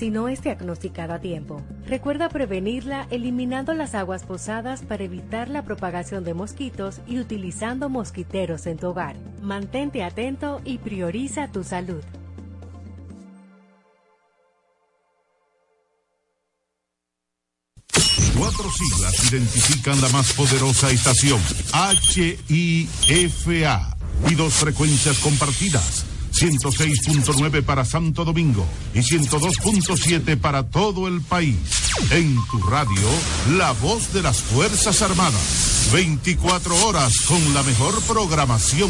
si no es diagnosticada a tiempo. Recuerda prevenirla eliminando las aguas posadas para evitar la propagación de mosquitos y utilizando mosquiteros en tu hogar. Mantente atento y prioriza tu salud. Cuatro siglas identifican la más poderosa estación, HIFA, y dos frecuencias compartidas. 106.9 para Santo Domingo y 102.7 para todo el país. En tu radio, la voz de las Fuerzas Armadas. 24 horas con la mejor programación.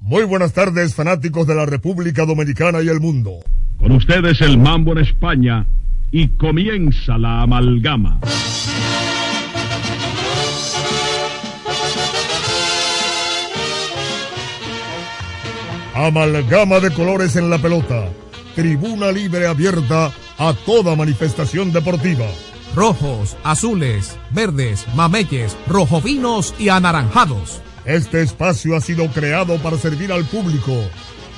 Muy buenas tardes, fanáticos de la República Dominicana y el mundo. Con ustedes el mambo en España y comienza la amalgama. Amalgama de colores en la pelota. Tribuna libre abierta a toda manifestación deportiva. Rojos, azules, verdes, mameyes, rojovinos y anaranjados. Este espacio ha sido creado para servir al público,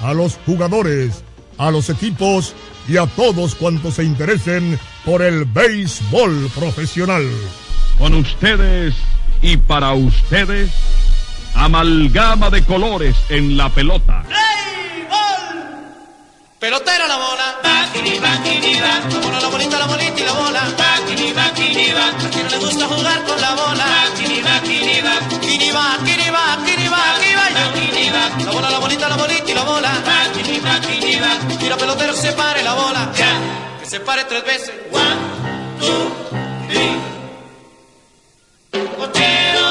a los jugadores, a los equipos y a todos cuantos se interesen por el béisbol profesional. Con ustedes y para ustedes Amalgama de colores en la pelota. ¡Béisbol! Pelotera la bola. Bakini, bakini, va. La bola, la bolita, la bolita y la bola. Bakini, bakini, va. A quien no le gusta jugar con la bola. Bakini, bakini, va. Kini va, kini va, kini va, kini va. La bola, la bolita, la bolita y la bola. Bakini, bakini, va. Tira pelotero, se pare la bola. Ya. Que se pare tres veces. One, two, three. Cochero,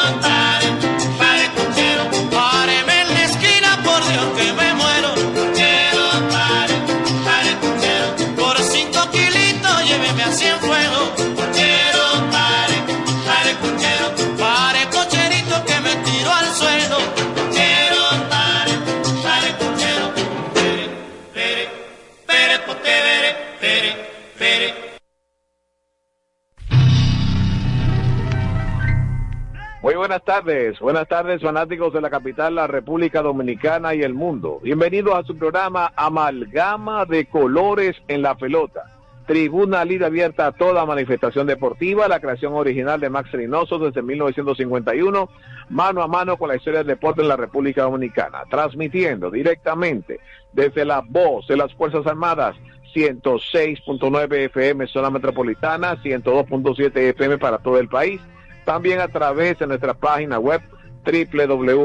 buenas tardes, buenas tardes fanáticos de la capital, la República Dominicana y el mundo. Bienvenidos a su programa Amalgama de Colores en la Pelota. Tribuna libre abierta a toda manifestación deportiva, la creación original de Max Reynoso desde 1951, mano a mano con la historia del deporte en la República Dominicana, transmitiendo directamente desde la voz de las Fuerzas Armadas, 106.9 FM zona metropolitana, 102.7 FM para todo el país también a través de nuestra página web www.hifa.mil.do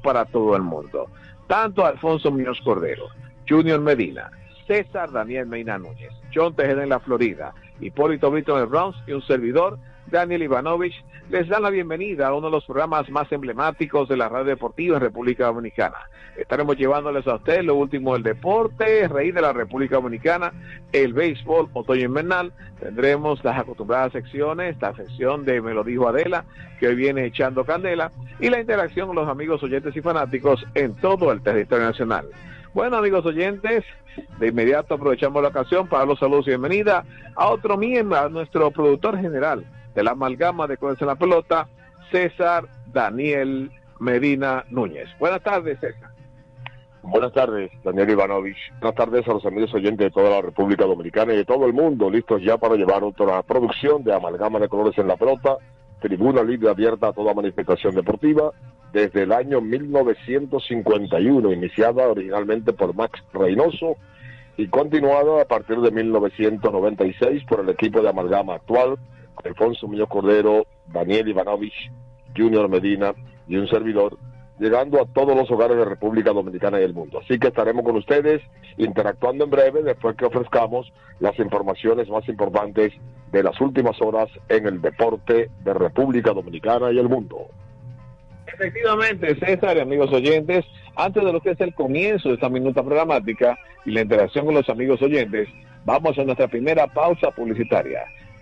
para todo el mundo. Tanto Alfonso Muñoz Cordero, Junior Medina, César Daniel Meina Núñez, John Tejeda en la Florida, Hipólito Brito en el Bronx y un servidor, Daniel Ivanovich, les dan la bienvenida a uno de los programas más emblemáticos de la radio deportiva en República Dominicana. Estaremos llevándoles a ustedes lo último del deporte, rey de la República Dominicana, el béisbol otoño invernal. Tendremos las acostumbradas secciones, la sección de Me lo dijo Adela, que hoy viene echando candela, y la interacción con los amigos oyentes y fanáticos en todo el territorio nacional. Bueno, amigos oyentes, de inmediato aprovechamos la ocasión para los saludos y bienvenida a otro miembro, a nuestro productor general de la amalgama de Colores en la Pelota, César Daniel Medina Núñez. Buenas tardes, César. Buenas tardes, Daniel Ivanovich. Buenas tardes a los amigos oyentes de toda la República Dominicana y de todo el mundo, listos ya para llevar otra producción de Amalgama de Colores en la Pelota, tribuna libre abierta a toda manifestación deportiva, desde el año 1951, iniciada originalmente por Max Reynoso y continuada a partir de 1996 por el equipo de Amalgama actual, Alfonso Muñoz Cordero, Daniel Ivanovich, Junior Medina y un servidor, llegando a todos los hogares de República Dominicana y el mundo. Así que estaremos con ustedes interactuando en breve después que ofrezcamos las informaciones más importantes de las últimas horas en el deporte de República Dominicana y el mundo. Efectivamente, César y amigos oyentes, antes de lo que es el comienzo de esta minuta programática y la interacción con los amigos oyentes, vamos a nuestra primera pausa publicitaria.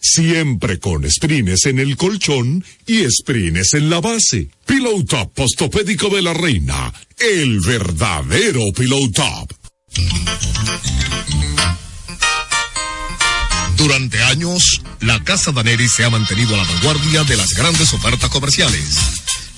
Siempre con sprines en el colchón y sprines en la base. Pillow Top postopédico de la reina, el verdadero Pillow Top. Durante años, la Casa Daneri se ha mantenido a la vanguardia de las grandes ofertas comerciales.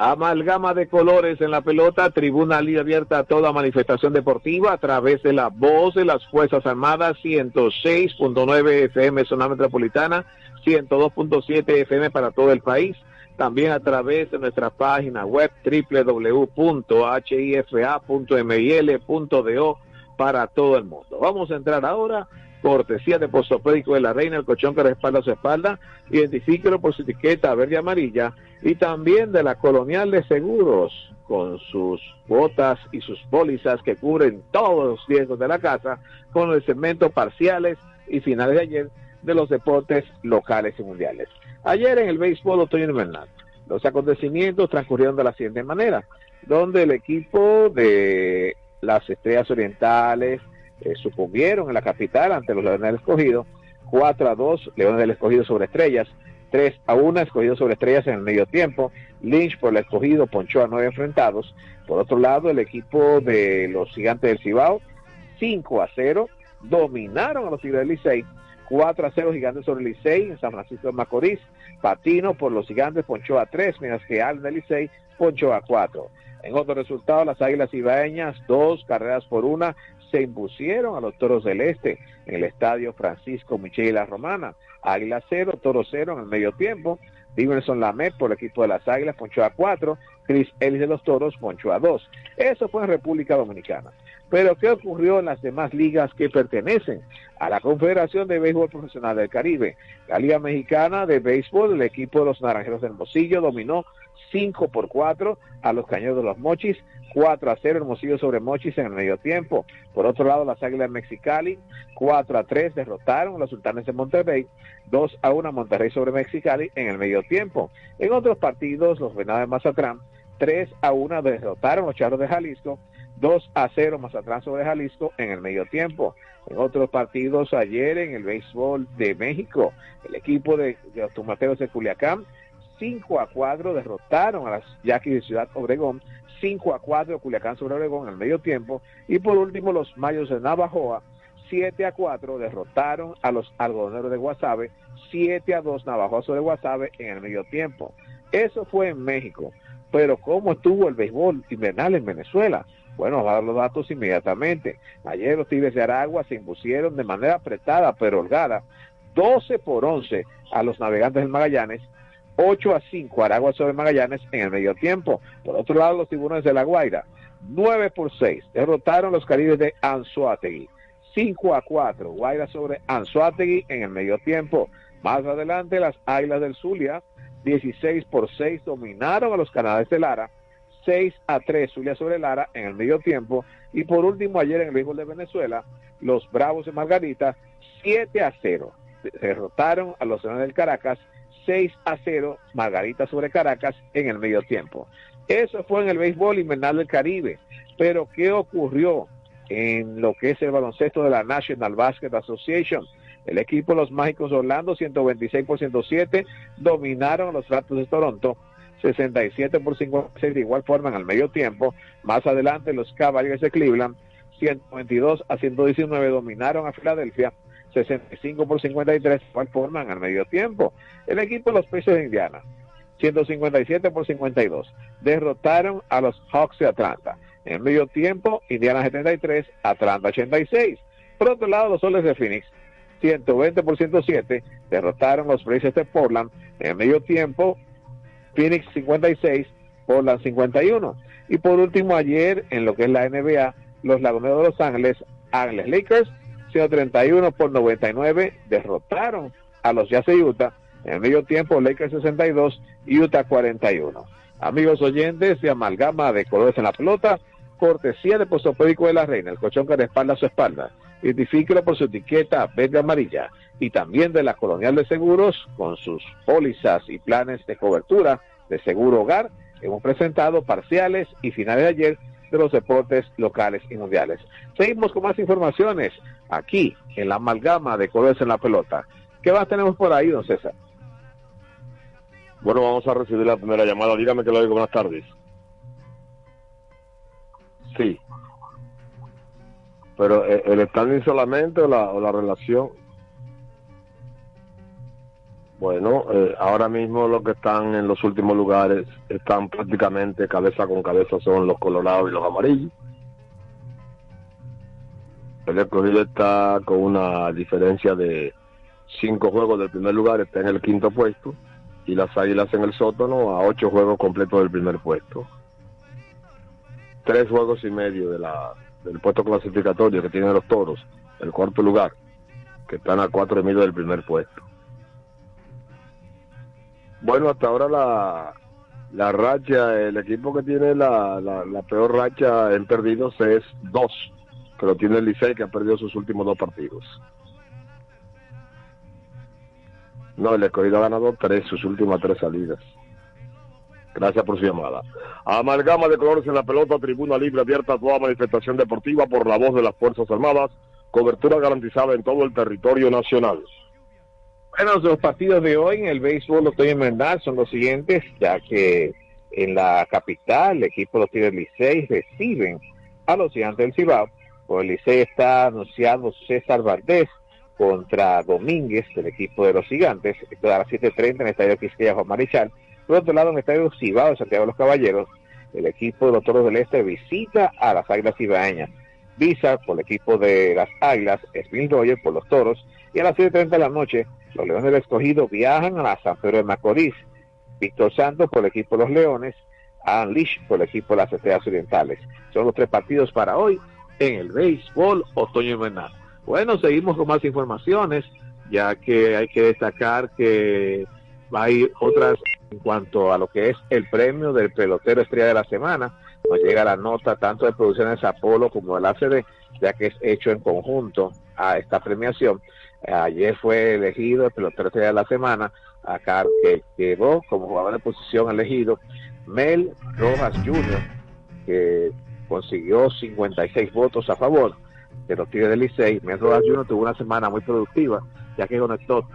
Amalgama de colores en la pelota, tribuna libre abierta a toda manifestación deportiva a través de la voz de las Fuerzas Armadas, 106.9 FM zona metropolitana, 102.7 FM para todo el país. También a través de nuestra página web www.hifa.mil.do para todo el mundo. Vamos a entrar ahora cortesía de Postopédico de la Reina, el colchón que respalda su espalda, identifíquelo por su etiqueta verde y amarilla, y también de la Colonial de Seguros, con sus botas y sus pólizas que cubren todos los riesgos de la casa, con el segmento parciales y finales de ayer de los deportes locales y mundiales. Ayer en el béisbol otoño invernal, los acontecimientos transcurrieron de la siguiente manera, donde el equipo de las Estrellas Orientales, eh, en la capital ante los Leones del Escogido, 4 a 2 Leones del Escogido sobre Estrellas, 3 a 1 Escogido sobre Estrellas en el medio tiempo, Lynch por el Escogido ponchó a 9 enfrentados, por otro lado el equipo de los Gigantes del Cibao, 5 a 0, dominaron a los Tigres del Licey, 4 a 0 Gigantes sobre Licey en San Francisco de Macorís, Patino por los Gigantes ponchó a 3, mientras que Allen del Licey ponchó a 4. En otro resultado, las Águilas Ibaeñas, dos carreras por una, se impusieron a los Toros del Este en el estadio Francisco Michel La Romana. Águila 0, Toro 0 en el medio tiempo. Diverson Lamet por el equipo de las Águilas ponchó a 4. Chris Ellis de los Toros ponchó a 2. Eso fue en República Dominicana. Pero ¿qué ocurrió en las demás ligas que pertenecen a la Confederación de Béisbol Profesional del Caribe? La Liga Mexicana de Béisbol, el equipo de los Naranjeros del Mocillo dominó 5 por 4 a los Cañeros de los Mochis, 4 a 0 Hermosillo sobre Mochis en el medio tiempo. Por otro lado, las Águilas Mexicali, 4 a 3 derrotaron a los Sultanes de Monterrey, 2 a 1 Monterrey sobre Mexicali en el medio tiempo. En otros partidos, los Venados de Mazatlán, 3 a 1 derrotaron a los Charros de Jalisco, 2 a 0 Mazatlán sobre Jalisco en el medio tiempo. En otros partidos ayer en el béisbol de México, el equipo de, de los Tomateros de Culiacán 5 a 4 derrotaron a las Yaquis de Ciudad Obregón, 5 a 4 Culiacán sobre Obregón el medio tiempo y por último los Mayos de Navajoa 7 a 4 derrotaron a los algodoneros de Guasave, 7 a 2 Navajoa sobre Guasave en el medio tiempo. Eso fue en México, pero ¿cómo estuvo el béisbol invernal en Venezuela? Bueno, vamos a dar los datos inmediatamente. Ayer los Tigres de Aragua se impusieron de manera apretada pero holgada 12 por 11 a los navegantes del Magallanes 8 a 5 Aragua sobre Magallanes en el medio tiempo. Por otro lado, los tiburones de La Guaira, 9 por 6, derrotaron los caribes de Anzuategui. 5 a 4, Guaira sobre Anzuategui en el medio tiempo. Más adelante, las Águilas del Zulia, 16 por 6, dominaron a los Canales de Lara. 6 a 3, Zulia sobre Lara en el medio tiempo. Y por último, ayer en el béisbol de Venezuela, los Bravos de Margarita, 7 a 0, derrotaron a los Leones del Caracas 6 a 0 Margarita sobre Caracas en el medio tiempo. Eso fue en el béisbol invernal del Caribe. Pero ¿qué ocurrió en lo que es el baloncesto de la National Basket Association? El equipo los Mágicos Orlando, 126 por 107, dominaron a los Raptors de Toronto, 67 por 56 de igual forma en el medio tiempo. Más adelante los Cavaliers de Cleveland, 122 a 119, dominaron a Filadelfia, 65 por 53, igual forma en el medio tiempo. El equipo de los Pacers de Indiana, 157 por 52, derrotaron a los Hawks de Atlanta. En medio tiempo, Indiana 73, Atlanta 86. Por otro lado, los Soles de Phoenix, 120 por 107, derrotaron los Blazers de Portland. En medio tiempo, Phoenix 56, Portland 51. Y por último, ayer, en lo que es la NBA, los Laguneros de Los Ángeles, Ángeles Lakers, 131 por 99, derrotaron a los Jazz de Utah. En el medio tiempo, Lakers 62, Utah 41. Amigos oyentes de Amalgama de Colores en la Pelota, cortesía de Postopédico de la Reina, el colchón que respalda su espalda. Identifíquelo por su etiqueta verde amarilla y también de la Colonial de Seguros con sus pólizas y planes de cobertura de seguro hogar. Hemos presentado parciales y finales de ayer de los deportes locales y mundiales. Seguimos con más informaciones aquí en la amalgama de colores en la pelota. ¿Qué más tenemos por ahí, don César? Bueno, vamos a recibir la primera llamada. Dígame que lo digo. Buenas tardes. Sí. Pero eh, el standing solamente o la, o la relación. Bueno, eh, ahora mismo los que están en los últimos lugares están prácticamente cabeza con cabeza son los colorados y los amarillos. El escogido está con una diferencia de cinco juegos del primer lugar, está en el quinto puesto, y las águilas en el sótano a ocho juegos completos del primer puesto. Tres juegos y medio del puesto clasificatorio que tienen los toros, el cuarto lugar, que están a cuatro y medio del primer puesto. Bueno, hasta ahora la, la racha, el equipo que tiene la, la, peor racha en perdidos es dos, lo tiene el Licey que ha perdido sus últimos dos partidos. No, el escogido ha ganado tres, sus últimas tres salidas. Gracias por su llamada. Amalgama de colores en la pelota, tribuna libre abierta a toda manifestación deportiva por la voz de las Fuerzas Armadas, cobertura garantizada en todo el territorio nacional. Bueno, los partidos de hoy en el béisbol otoño invernal son los siguientes, ya que en la capital el equipo de los Tigres Licey reciben a los gigantes del Cibao. Por el Licey está anunciado César Valdés contra Domínguez del equipo de los gigantes, esto a las 7.30 en el Estadio Quisqueya Juan Marichal. Por otro lado, en el Estadio Cibao de Santiago de los Caballeros, el equipo de los Toros del Este visita a las Águilas Cibaeñas. Visa por el equipo de las Águilas, Spring Roger por los Toros, y a las 7.30 de la noche, los Leones del Escogido viajan a San Pedro de Macorís. Víctor Santos por el equipo de los Leones, Alan Lish por el equipo de las Estrellas Orientales. Son los tres partidos para hoy en el béisbol otoño invernal. Bueno, seguimos con más informaciones, ya que hay que destacar que hay otras en cuanto a lo que es el premio del pelotero estrella de la semana, nos llega la nota tanto de Producciones Apolo como del ACD, ya que es hecho en conjunto a esta premiación. Ayer fue elegido el pelotero de la semana, acá que quedó como jugador de posición elegido Mel Rojas Jr., que consiguió 56 votos a favor de los Tigres del Licey. Mel Rojas Jr. tuvo una semana muy productiva, ya que conectó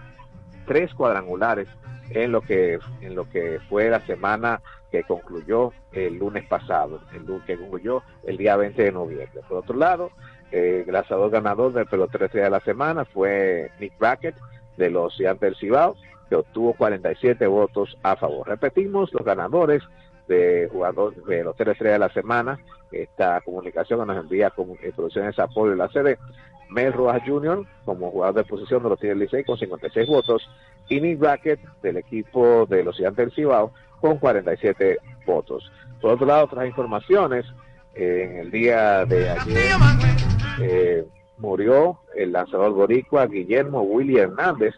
tres cuadrangulares en lo que en lo que fue la semana que concluyó el lunes pasado, el que concluyó el día 20 de noviembre. Por otro lado, el lanzador ganador del pelotero de la semana fue Nick Brackett de los Gigantes del Cibao, que obtuvo 47 votos a favor. Repetimos los ganadores de jugador de los tres de la semana. Esta comunicación que nos envía con eh, Producciones Apoyo y la sede. Mel Rojas Jr. como jugador de posición de los Tigres Licey con 56 votos y Nick Brackett del equipo de los Gigantes del Cibao con 47 votos. Por otro lado, otras informaciones, eh, en el día de ayer eh, murió el lanzador boricua Guillermo Willy Hernández,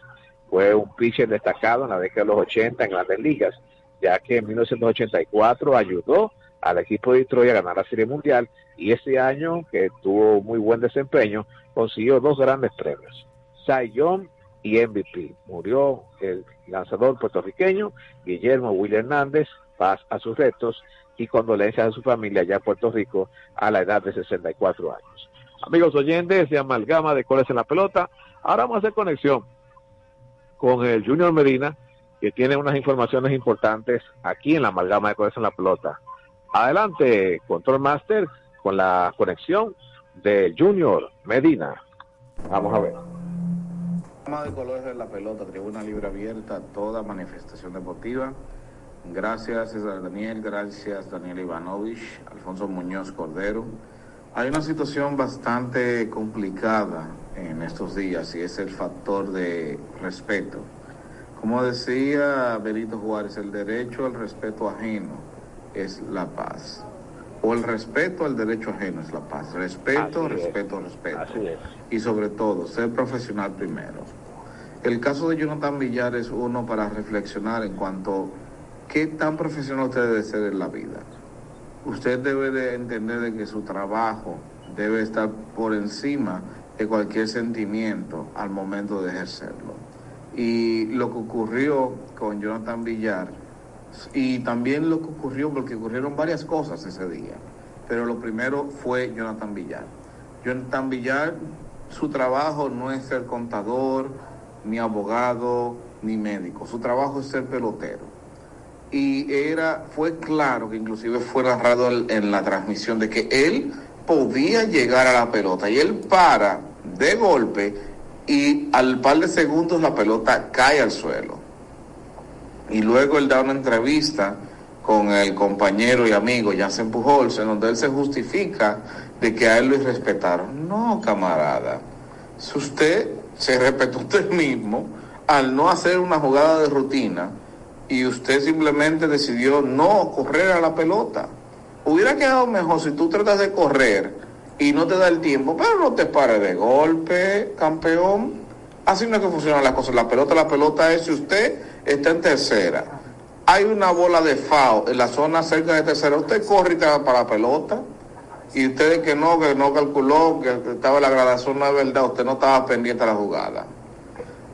fue un pitcher destacado en la década de los 80 en grandes ligas, ya que en 1984 ayudó al equipo de Detroit a ganar la Serie Mundial y ese año, que tuvo muy buen desempeño, consiguió dos grandes premios, Cy Young y MVP. Murió el lanzador puertorriqueño Guillermo Willy Hernández, paz a sus restos y condolencias a su familia allá en Puerto Rico a la edad de 64 años. Amigos oyentes de Amalgama de Coles en la Pelota, ahora vamos a hacer conexión con el Junior Medina, que tiene unas informaciones importantes aquí en la Amalgama de Coles en la Pelota. Adelante, Control Master, con la conexión de Junior Medina. Vamos a ver. de colores de la pelota, tribuna libre abierta, toda manifestación deportiva. Gracias César Daniel, gracias Daniel Ivanovich, Alfonso Muñoz Cordero. Hay una situación bastante complicada en estos días y es el factor de respeto. Como decía Benito Juárez, el derecho al respeto ajeno es la paz. O el respeto al derecho ajeno es la paz. Respeto, respeto, respeto. Y sobre todo, ser profesional primero. El caso de Jonathan Villar es uno para reflexionar en cuanto a qué tan profesional usted debe ser en la vida. Usted debe de entender de que su trabajo debe estar por encima de cualquier sentimiento al momento de ejercerlo. Y lo que ocurrió con Jonathan Villar, y también lo que ocurrió, porque ocurrieron varias cosas ese día, pero lo primero fue Jonathan Villar. Jonathan Villar, su trabajo no es ser contador, ni abogado, ni médico, su trabajo es ser pelotero. Y era, fue claro que inclusive fue narrado en la transmisión de que él podía llegar a la pelota y él para de golpe y al par de segundos la pelota cae al suelo. Y luego él da una entrevista con el compañero y amigo Jansen Pujols, en donde él se justifica de que a él lo irrespetaron. No, camarada. Si usted se respetó usted mismo al no hacer una jugada de rutina y usted simplemente decidió no correr a la pelota. Hubiera quedado mejor si tú tratas de correr y no te da el tiempo, pero no te pares de golpe, campeón. Así no es que funcionan las cosas. La pelota, la pelota es si usted está en tercera. Hay una bola de FAO en la zona cerca de tercera. Usted corre para la pelota. Y usted que no, que no calculó, que estaba en la gradación, no es verdad, usted no estaba pendiente de la jugada.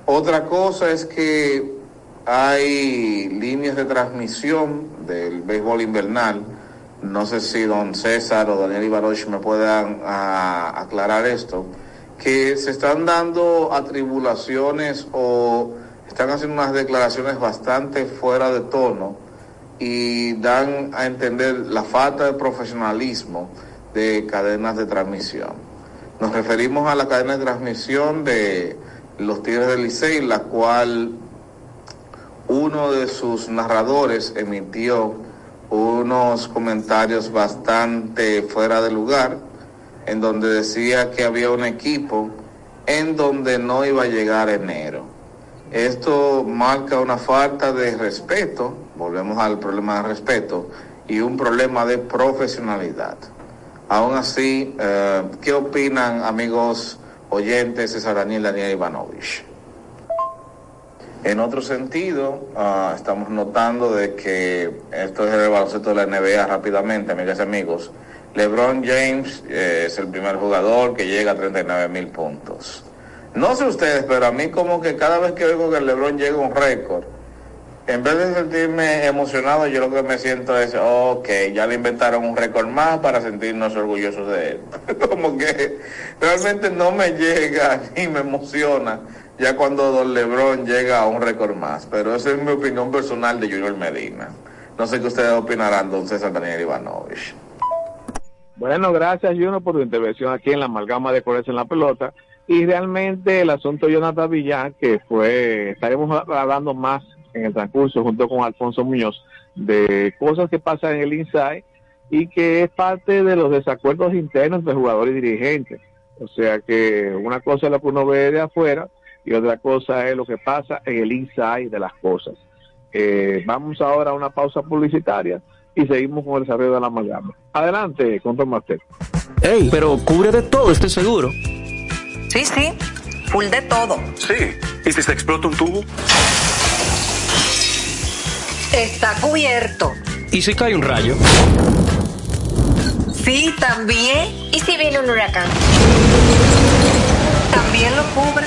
Otra cosa es que hay líneas de transmisión del béisbol invernal. No sé si don César o Daniel Ibaroch me puedan a, aclarar esto, que se están dando atribulaciones o están haciendo unas declaraciones bastante fuera de tono y dan a entender la falta de profesionalismo de cadenas de transmisión. Nos referimos a la cadena de transmisión de los Tigres del Licey, la cual uno de sus narradores emitió unos comentarios bastante fuera de lugar, en donde decía que había un equipo en donde no iba a llegar enero. Esto marca una falta de respeto, volvemos al problema de respeto, y un problema de profesionalidad. Aún así, eh, ¿qué opinan amigos oyentes César Daniel Daniel Ivanovich? En otro sentido, ah, estamos notando de que esto es el baloncesto de la NBA rápidamente, amigas y amigos. LeBron James eh, es el primer jugador que llega a 39 mil puntos. No sé ustedes, pero a mí como que cada vez que oigo que LeBron llega a un récord, en vez de sentirme emocionado, yo lo que me siento es, ok, ya le inventaron un récord más para sentirnos orgullosos de él. como que realmente no me llega ni me emociona ya cuando Don Lebron llega a un récord más. Pero esa es mi opinión personal de Junior Medina. No sé qué ustedes opinarán, don César Daniel Ivanovich. Bueno, gracias Juno por tu intervención aquí en la amalgama de colores en la pelota. Y realmente el asunto de Jonathan Villán, que fue, estaremos hablando más en el transcurso junto con Alfonso Muñoz de cosas que pasan en el inside y que es parte de los desacuerdos internos de jugadores y dirigentes. O sea que una cosa es lo que uno ve de afuera y otra cosa es lo que pasa en el inside de las cosas. Eh, vamos ahora a una pausa publicitaria y seguimos con el desarrollo de la amalgama. Adelante, Control Master. Ey, pero cubre de todo este seguro. Sí, sí, full de todo. Sí, ¿y si se explota un tubo? Está cubierto. ¿Y si cae un rayo? Sí, también. ¿Y si viene un huracán? También lo cubre.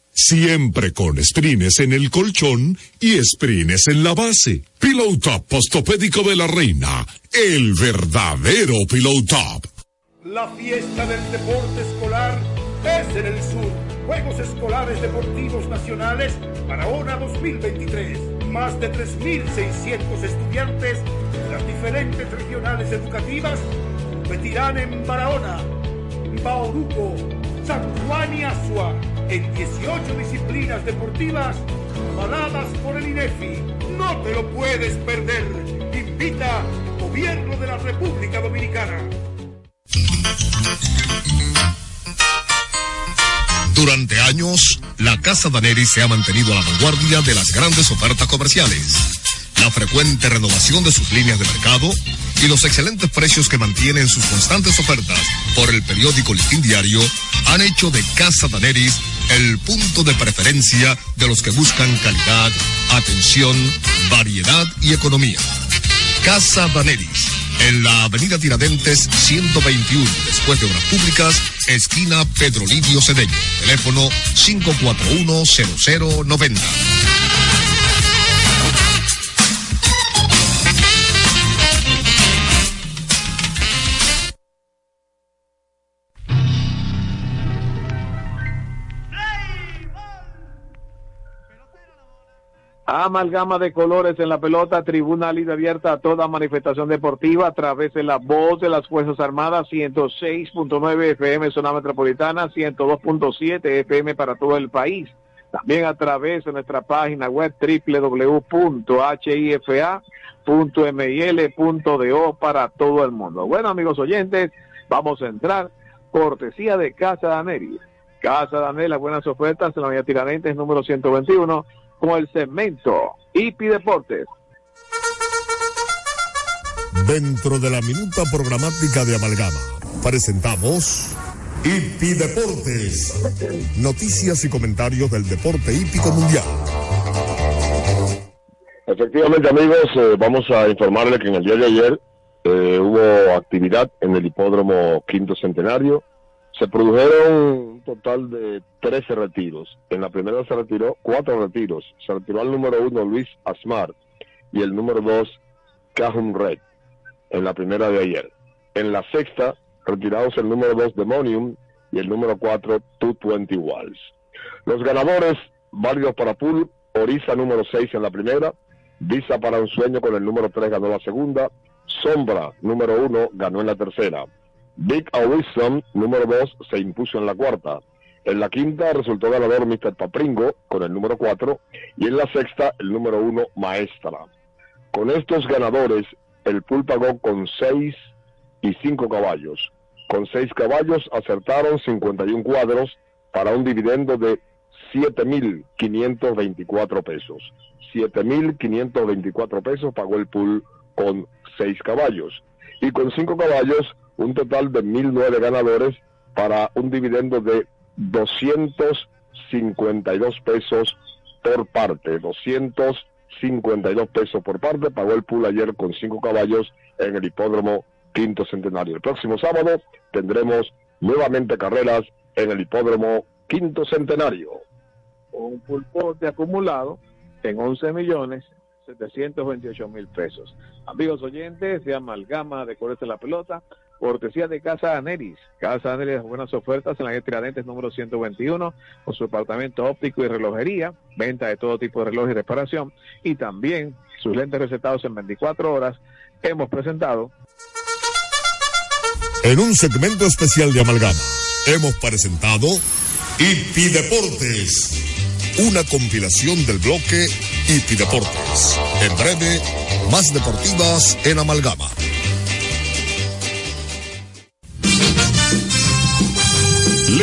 Siempre con sprines en el colchón y sprines en la base. Pillow Top Postopédico de la Reina. El verdadero Pillow Top. La fiesta del deporte escolar es en el sur. Juegos Escolares Deportivos Nacionales Barahona 2023. Más de 3.600 estudiantes de las diferentes regionales educativas competirán en Barahona, Bauruco, San Juan y Asua en 18 disciplinas deportivas avaladas por el INEFI. No te lo puedes perder. Invita Gobierno de la República Dominicana. Durante años, la Casa Daneri se ha mantenido a la vanguardia de las grandes ofertas comerciales. La frecuente renovación de sus líneas de mercado y los excelentes precios que mantienen sus constantes ofertas por el periódico Listín Diario han hecho de Casa Daneris el punto de preferencia de los que buscan calidad, atención, variedad y economía. Casa Daneris, en la avenida Tiradentes 121, después de Obras Públicas, esquina Pedro Livio Cedeño. Teléfono 541-0090. Amalgama de colores en la pelota, tribuna libre abierta a toda manifestación deportiva a través de la voz de las Fuerzas Armadas, 106.9 FM zona metropolitana, 102.7 FM para todo el país. También a través de nuestra página web www.hifa.mil.do para todo el mundo. Bueno, amigos oyentes, vamos a entrar cortesía de Casa Daneri. Casa Daneri, las buenas ofertas en la Avenida Tiradentes número 121 con el cemento Hipi Deportes. Dentro de la minuta programática de Amalgama, presentamos Hipi Deportes. Noticias y comentarios del deporte hípico mundial. Efectivamente, amigos, eh, vamos a informarles que en el día de ayer eh, hubo actividad en el hipódromo Quinto Centenario. Se produjeron total de 13 retiros. En la primera se retiró cuatro retiros. Se retiró al número uno Luis Asmar y el número dos Cajun Red en la primera de ayer. En la sexta, retirados el número 2 Demonium y el número 4 220 Walls. Los ganadores válidos para pool, Orisa número 6 en la primera, Visa para un sueño con el número 3 ganó la segunda, Sombra número 1 ganó en la tercera, Big Wisdom número 2 se impuso en la cuarta, en la quinta resultó ganador Mr. Papringo con el número 4 y en la sexta el número 1 Maestra. Con estos ganadores el pool pagó con 6 y 5 caballos. Con 6 caballos acertaron 51 cuadros para un dividendo de 7.524 pesos. 7.524 pesos pagó el pool con 6 caballos. Y con 5 caballos, un total de 1.009 ganadores para un dividendo de 252 pesos por parte. 252 pesos por parte. Pagó el pool ayer con 5 caballos en el hipódromo Quinto Centenario. El próximo sábado tendremos nuevamente carreras en el hipódromo Quinto Centenario. Un pulpo de acumulado en 11 millones 728 mil pesos. Amigos oyentes de Amalgama de Colores de la Pelota, cortesía de Casa Aneris. Casa Aneris, buenas ofertas en la calle Tiradentes número 121, con su departamento óptico y relojería, venta de todo tipo de relojes y reparación, y también sus lentes recetados en 24 horas. Hemos presentado En un segmento especial de Amalgama, hemos presentado Hipi Deportes, una compilación del bloque Hipi Deportes. En breve, más deportivas en Amalgama.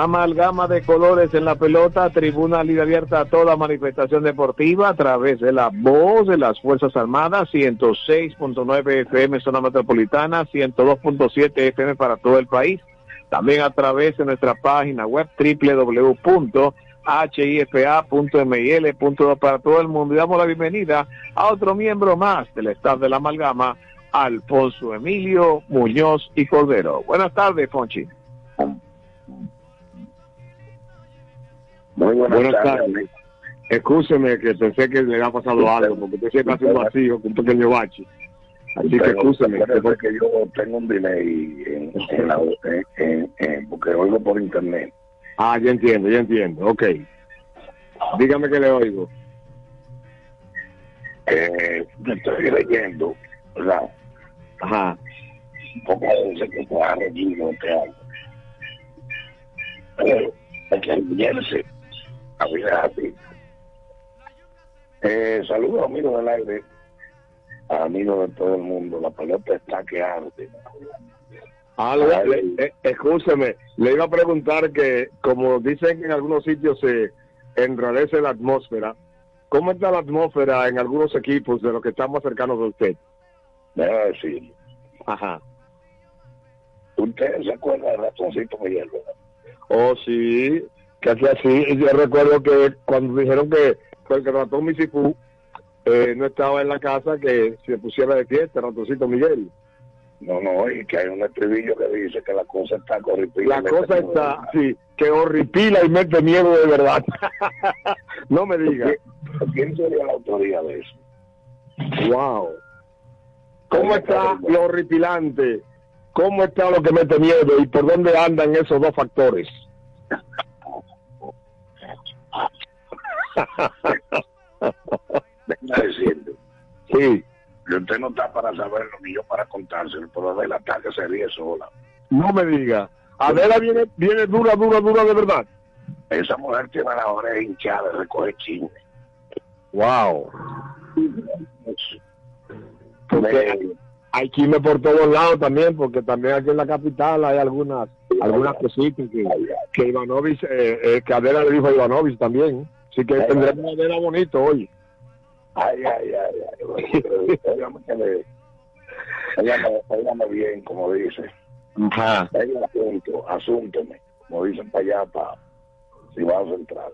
Amalgama de colores en la pelota, tribuna libre abierta a toda manifestación deportiva a través de la voz de las Fuerzas Armadas, 106.9 FM zona metropolitana, 102.7 FM para todo el país. También a través de nuestra página web www.hifa.mil.do para todo el mundo. Y damos la bienvenida a otro miembro más del staff de la Amalgama, Alfonso Emilio Muñoz y Cordero. Buenas tardes, Fonchi. Muy buenas, Buenas tardes. tardes. Escúcheme que pensé que le había pasado algo, porque usted siempre hace un vacío un pequeño bache. Así que Pero, escúcheme. recuerde que yo tengo un delay en, en la, en, en- porque oigo por internet. Ah, ya entiendo, ya entiendo. Ok. Dígame que le oigo. Eh, estoy leyendo, ¿verdad? Ajá. Porque veces que se ha este año. Pero hay que alinearse. A así. Eh, saludos amigos del aire, amigos de todo el mundo. La pelota está que arde. Ah, le- le- eh, escúcheme, le iba a preguntar que, como dicen que en algunos sitios se enrarece la atmósfera, ¿cómo está la atmósfera en algunos equipos de los que están más cercanos a usted? Déjame decir, Ajá. ¿usted se acuerda del ratoncito Miguel? verdad? Oh, sí, casi así. Y Yo recuerdo que cuando dijeron que, pues, que ratón Misifú eh, no estaba en la casa, que se pusiera de fiesta, el ratoncito Miguel. No, no, y que hay un estribillo que dice que la cosa está corripila. La cosa está, sí, que horripila y mete miedo de verdad. no me diga. ¿Quién sería la autoría de eso? Wow. ¿Cómo está lo horripilante? ¿Cómo está lo que mete miedo? ¿Y por dónde andan esos dos factores? Déjame decirle. Sí. Que usted no está para saberlo ni yo para contárselo, pero de la tarde se ríe sola. No me diga. Adela viene, viene dura, dura, dura de verdad. Esa mujer tiene la oreja hinchada de recoger chisme. Wow. Porque hay chisme por todos lados también, porque también aquí en la capital hay algunas algunas cositas que, que Ivanovich, eh, eh, que Adela le dijo a Ivanovich también. Así que tendremos una Adela bonito hoy. Ay, ay, ay, ay. Óigame bien, como dice. Ajá. Hay un asunto, asúntome, como dicen para allá, para Cibao Central.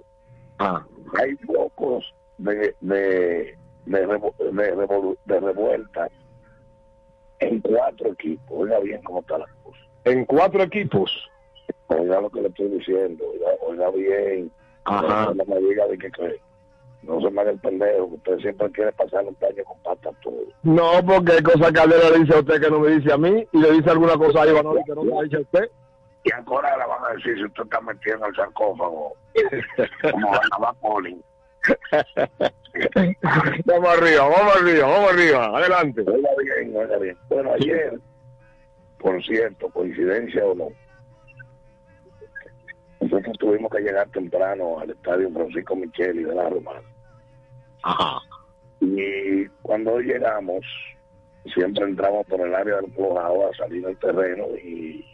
Ah. Hay pocos de, de, de, revo- de, de revueltas en cuatro equipos. Oiga bien cómo está la cosa. En cuatro equipos. Oiga lo que le estoy diciendo. Oiga, oiga bien. Ajá. No, me diga de que, que no se me haga el pendejo, que usted siempre quiere pasar un año con pata todo. No, porque hay cosas que Adela le dice a usted que no me dice a mí y le dice alguna cosa a Ivanovich que no me la dice a usted. Y ahora le van a decir si usted está metido en el sarcófago. como vamos arriba, vamos arriba, vamos arriba. Adelante. Oiga bien, oiga bien. Bueno, ayer, por cierto, coincidencia o no, nosotros tuvimos que llegar temprano al estadio Francisco Micheli de la Romana. Ajá. Y cuando llegamos, siempre entramos por el área del plojado a salir al terreno y,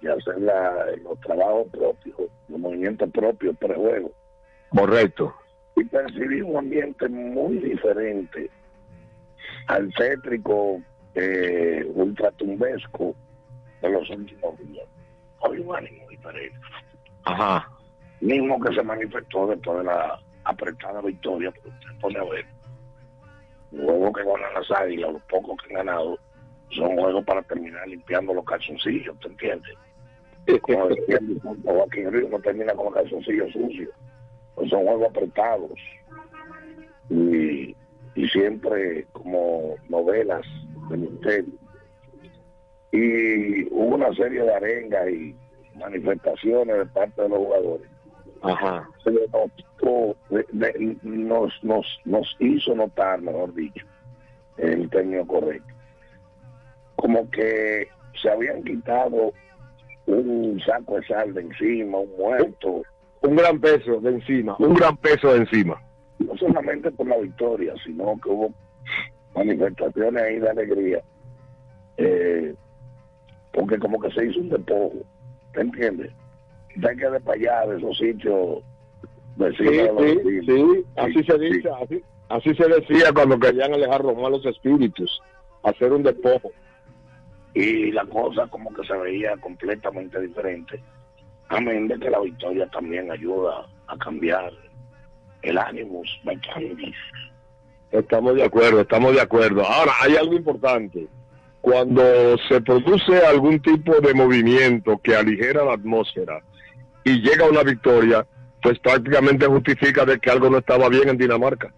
y hacer la- los trabajos propios, los movimientos propios prejuego. Correcto. Y percibí un ambiente muy diferente al tétrico, eh, ultratumbesco de los últimos días. Había un ánimo diferente. Ajá. Mismo que se manifestó después de la apretada victoria, porque usted pone a ver. Luego que ganan las águilas, los pocos que han ganado, son juegos para terminar limpiando los calzoncillos, ¿te entiendes? Como decía difunto Joaquín Río, no termina con los calzoncillos sucios. Pues son juegos apretados. Y, y siempre como novelas de misterio. Y hubo una serie de arengas y manifestaciones de parte de los jugadores. Ajá. Se notó, de- de- nos, nos, nos hizo notar, mejor dicho, el término correcto, como que se habían quitado un saco de sal de encima, un muerto, Un gran peso de encima, un gran peso de encima. no solamente por la victoria, sino que hubo manifestaciones ahí de alegría, eh, porque como que se hizo un despojo, ¿te entiendes? Que de para allá, de esos sitios Sí, vecinos sí, vecinos. sí, así se dice, así, así se decía cuando querían alejar los malos espíritus, hacer un despojo. y la cosa como que se veía completamente diferente. Amén de que la victoria también ayuda a cambiar el ánimo. Estamos de acuerdo, estamos de acuerdo. Ahora, hay algo importante. Cuando se produce algún tipo de movimiento que aligera la atmósfera y llega una victoria, pues prácticamente justifica de que algo no estaba bien en Dinamarca.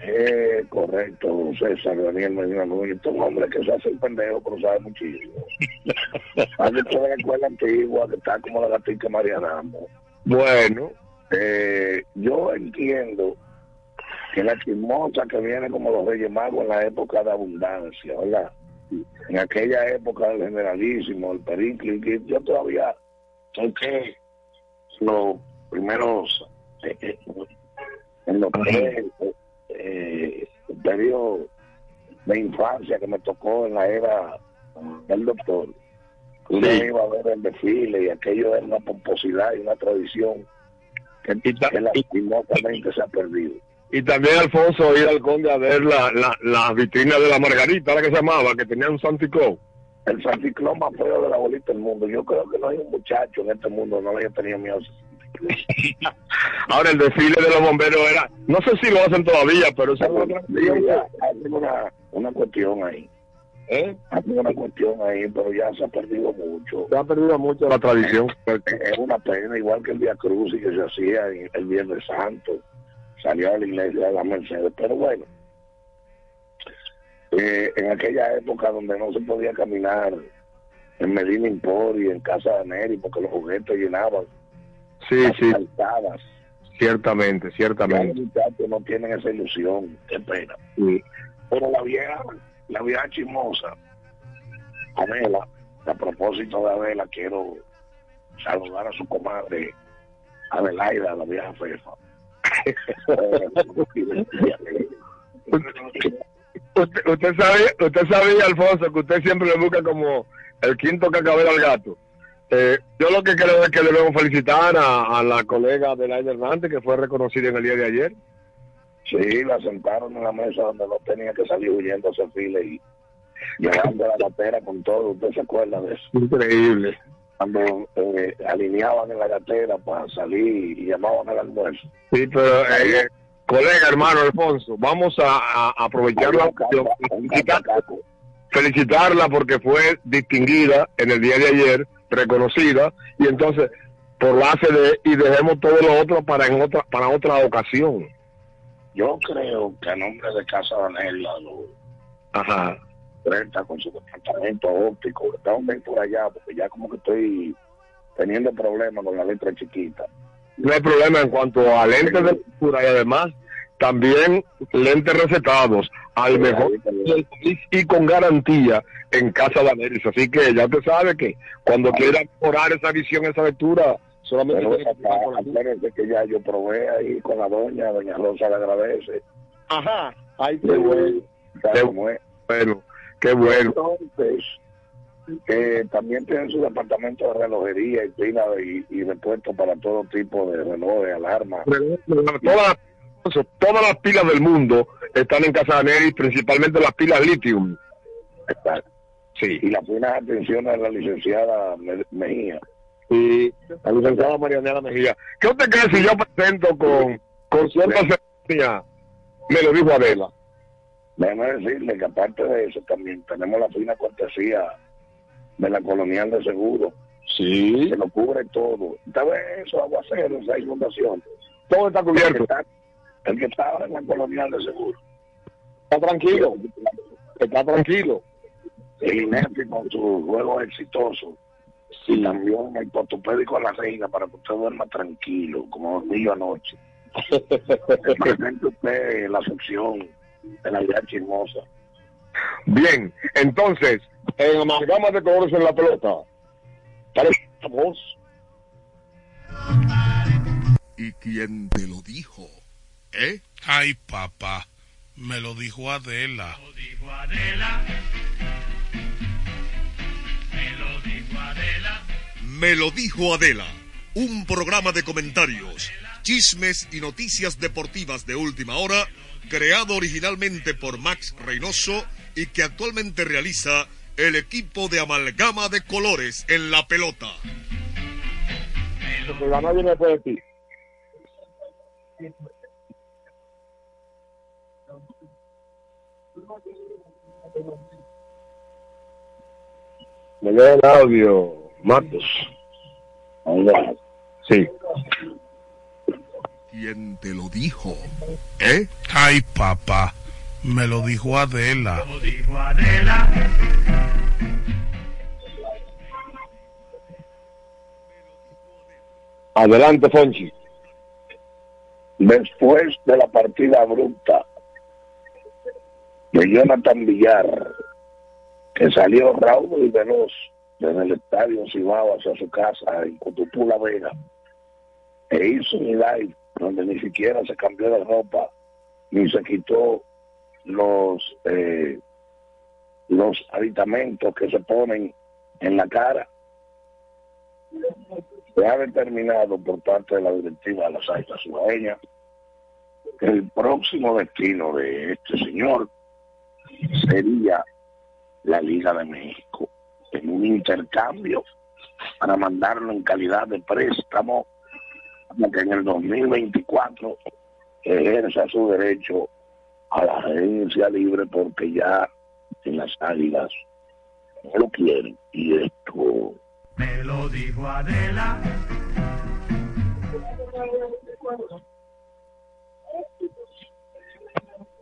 Eh, correcto, César Daniel Medina Núñez, un hombre que se hace el pendejo, pero sabe muchísimo. La escuela antigua que está como la gatica Mariana. Bueno, eh, yo entiendo que la chismosa que viene como los Reyes Magos en la época de abundancia, ¿verdad? En aquella época del generalísimo, el periclo, que yo todavía toqué los primeros, eh, eh, en los tres, eh, periodo de infancia que me tocó en la era del doctor. Uno Sí. iba a ver el desfile y aquello era una pomposidad y una tradición que, que lastimosamente se ha perdido. Y también Alfonso ir al conde a ver la, la, la vitrina de la Margarita, la que se llamaba, que tenía un Santicó. El Santiclón más feo de la bolita del mundo. Yo creo que no hay un muchacho en este mundo no le haya tenido miedo. a ese Ahora el desfile de los bomberos era, no sé si lo hacen todavía, pero eso Hacen una, una cuestión ahí. ¿Eh? Hacen una cuestión ahí, pero ya se ha perdido mucho. se ha perdido mucho la tradición. Es una pena, igual que el Día Cruz y que se hacía el Viernes Santo. Salió a la iglesia de la Mercedes. Pero bueno, eh, en aquella época donde no se podía caminar en Medina Impor y en Casa de Neri porque los juguetes llenaban Sí, sí, calzadas. ciertamente, ciertamente. los no tienen esa ilusión, qué pena. Sí. Pero la vieja, la vieja chismosa, Adela, a propósito de Adela, quiero saludar a su comadre Adelaida, la vieja fefa. Usted, usted sabe, usted sabía, Alfonso, que usted siempre le busca como el quinto cacabel al gato. Eh, yo lo que creo es que debemos felicitar a, a la colega Adelaida Hernández, que fue reconocida en el día de ayer. Sí, la sentaron en la mesa donde no tenía que salir huyendo a ese file y llevando la gatera con todo. ¿Usted se acuerda de eso? Increíble. Cuando eh, alineaban en la gatera para salir y llamaban al almuerzo. Sí, pero, eh, colega, hermano Alfonso, vamos a, a aprovechar la ocasión felicitarla porque fue distinguida en el día de ayer, reconocida, y entonces, por la ACD, y dejemos todo lo otro para en otra para otra ocasión. Yo creo que a nombre de Casa Danela, lo Ajá. Brenta con su departamento óptico, estamos bien por allá, porque ya como que estoy teniendo problemas con la letra chiquita. No hay problema en cuanto a lentes de lectura y además también lentes recetados al mejor del país y con garantía en Casa Daneris. Así que ya te sabe que cuando quiera mejorar esa visión, esa lectura, solamente Pero que ya yo probé ahí con la doña, doña Rosa le agradece. Ajá. ¿Sabe cómo es? Bueno, qué bueno. Entonces, eh, también tienen su departamento de relojería y pila y, y repuestos para todo tipo de relojes, alarmas. Todas las, todas las pilas del mundo están en Casa Daneris, principalmente las pilas lithium. Sí. Y las finas atenciones de la licenciada Me- Mejía. y la licenciada Marianela Mejía. ¿Qué usted cree si yo presento con, con cierta cercanía? Me lo dijo Adela. Déjame decirle que aparte de eso también tenemos la fina cortesía de la colonial de seguro. Sí. Que lo cubre todo. ¿Usted ve eso, aguacero, esa inundación? Todo está cubierto. El que está, en la colonial de seguro. Está tranquilo. Está tranquilo. El INEPI con su juego exitoso. Y también el portopédico a la reina para que usted duerma tranquilo, como dormí anoche. Presente usted la sección vida chismosa. Bien, entonces, en amalgama de colores en la pelota, voz, ¿Y quién te lo dijo? ¿Eh? Ay, papá, me lo dijo Adela. Me lo dijo Adela. Un programa de comentarios, chismes y noticias deportivas de última hora, creado originalmente por Max Reynoso y que actualmente realiza el equipo de amalgama de colores en la pelota. nadie me puede decir. Me lee el audio, Marcos. Sí. ¿Quién te lo dijo? ¿Eh? Ay, papá, me lo dijo Adela. Adelante, Fonchi. Después de la partida abrupta de Jonathan Villar, que salió raudo y veloz desde el estadio Cibao hacia su casa en Cotupú La Vega, e hizo un live donde ni siquiera se cambió de ropa, ni se quitó los eh, los aditamentos que se ponen en la cara. Se ha determinado por parte de la directiva de las Águilas Subaeñas que el próximo destino de este señor sería la Liga de México en un intercambio para mandarlo en calidad de préstamo para que en el 2024 ejerza su derecho a la agencia libre porque ya en las águilas no lo quieren y esto Me lo dijo Adela.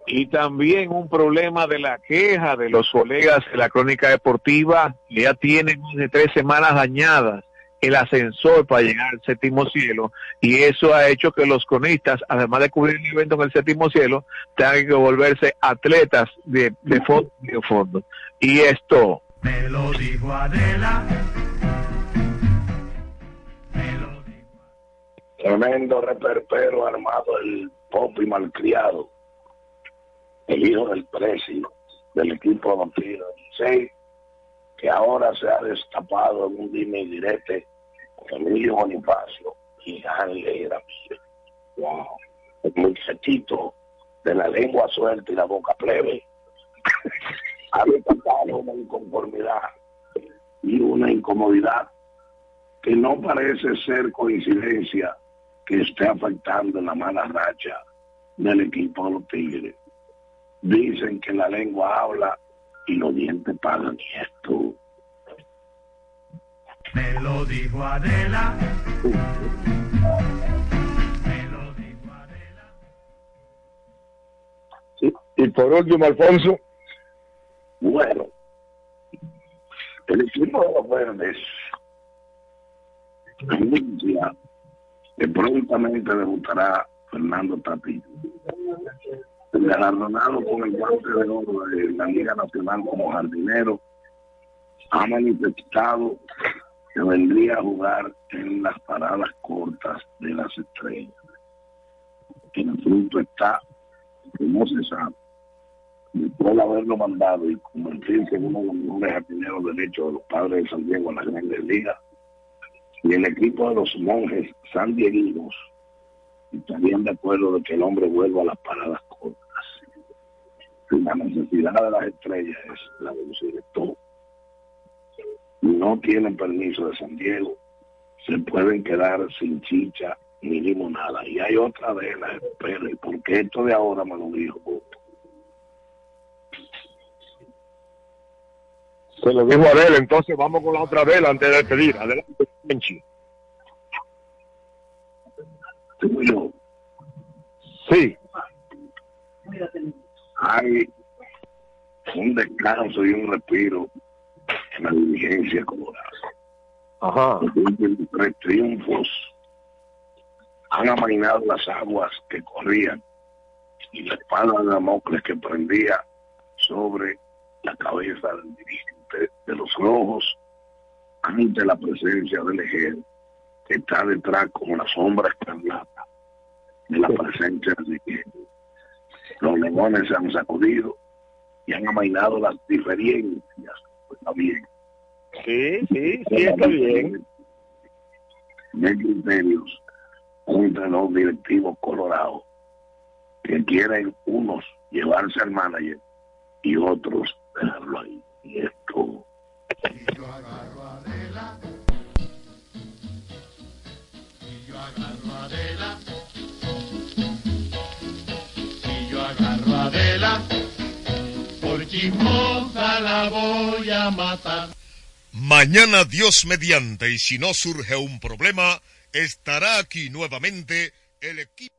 Y también un problema de la queja de los colegas de la crónica deportiva, que ya tienen más de tres semanas dañadas el ascensor para llegar al séptimo cielo y eso ha hecho que los cronistas, además de cubrir el evento en el séptimo cielo, tengan que volverse atletas de, de fondo y de fondo. Y esto, Me lo dijo Adela. tremendo reperpero armado el pop y malcriado, el hijo del precio del equipo de Vampiro 16, que ahora se ha destapado en un dime y direte con Emilio Bonifacio y Ángel Ramírez. Wow. El muchachito de la lengua suelta y la boca plebe ha destapado una inconformidad y una incomodidad que no parece ser coincidencia que esté afectando la mala racha del equipo de los Tigres. Dicen que la lengua habla y los dientes pagan y esto. Me lo dijo Adela. Y por último, Alfonso. Bueno, el equipo de los verdes anuncia que prontamente debutará Fernando Tapia. Galardonado con el guante de oro de la Liga Nacional como jardinero ha manifestado que vendría a jugar en las paradas cortas de las estrellas. El asunto está que no se sabe. Después de haberlo mandado y convertirse en uno de los mejores jardineros derechos de los padres de San Diego en las grandes ligas, y el equipo de los monjes sandieguinos estarían de acuerdo de que el hombre vuelva a las paradas. La necesidad de las estrellas es la de los directores. No tienen permiso de San Diego, se pueden quedar sin chicha ni limonada. Y hay otra de las, pero porque esto de ahora me lo dijo Se lo dijo a Adela, entonces vamos con la otra vela antes de despedir. Adelante, Fonchi. yo. Sí. Hay un descanso y un respiro en la diligencia colorada. Ajá. Los tres triunfos han amainado las aguas que corrían y la espada de Damocles que prendía sobre la cabeza del dirigente de los rojos ante la presencia del ejército que está detrás como la sombra escarlata de la presencia del dirigente. Los leones se han sacudido y han amainado las diferencias. Pues, está bien. Sí, sí, sí, está bien. De criterios entre los directivos colorados que quieren unos llevarse al manager y otros dejarlo ahí. Y esto por chismosa la voy a matar. Mañana Dios mediante y si no surge un problema, estará aquí nuevamente el equipo.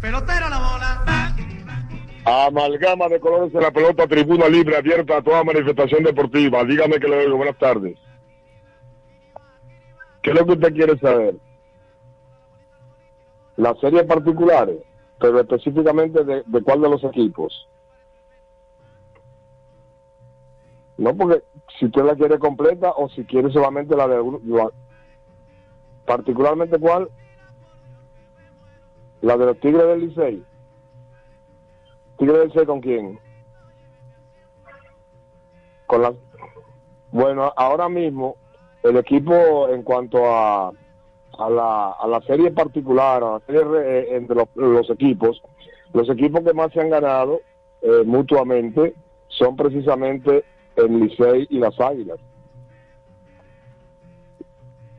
Pelotero la bola. Amalgama de colores en la pelota, tribuna libre, abierta a toda manifestación deportiva. Dígame que le doy buenas tardes. ¿Qué es lo que usted quiere saber? Las series particulares, pero específicamente de, de cuál de los equipos. No, porque si usted la quiere completa o si quiere solamente la de la- particularmente cuál, la de los Tigres del Licey. ¿Tigres del Licey con quién? Con la Bueno, ahora mismo el equipo en cuanto a a la, a la serie particular, a la serie eh, entre los, los equipos, los equipos que más se han ganado eh, mutuamente son precisamente el Licey y las Águilas.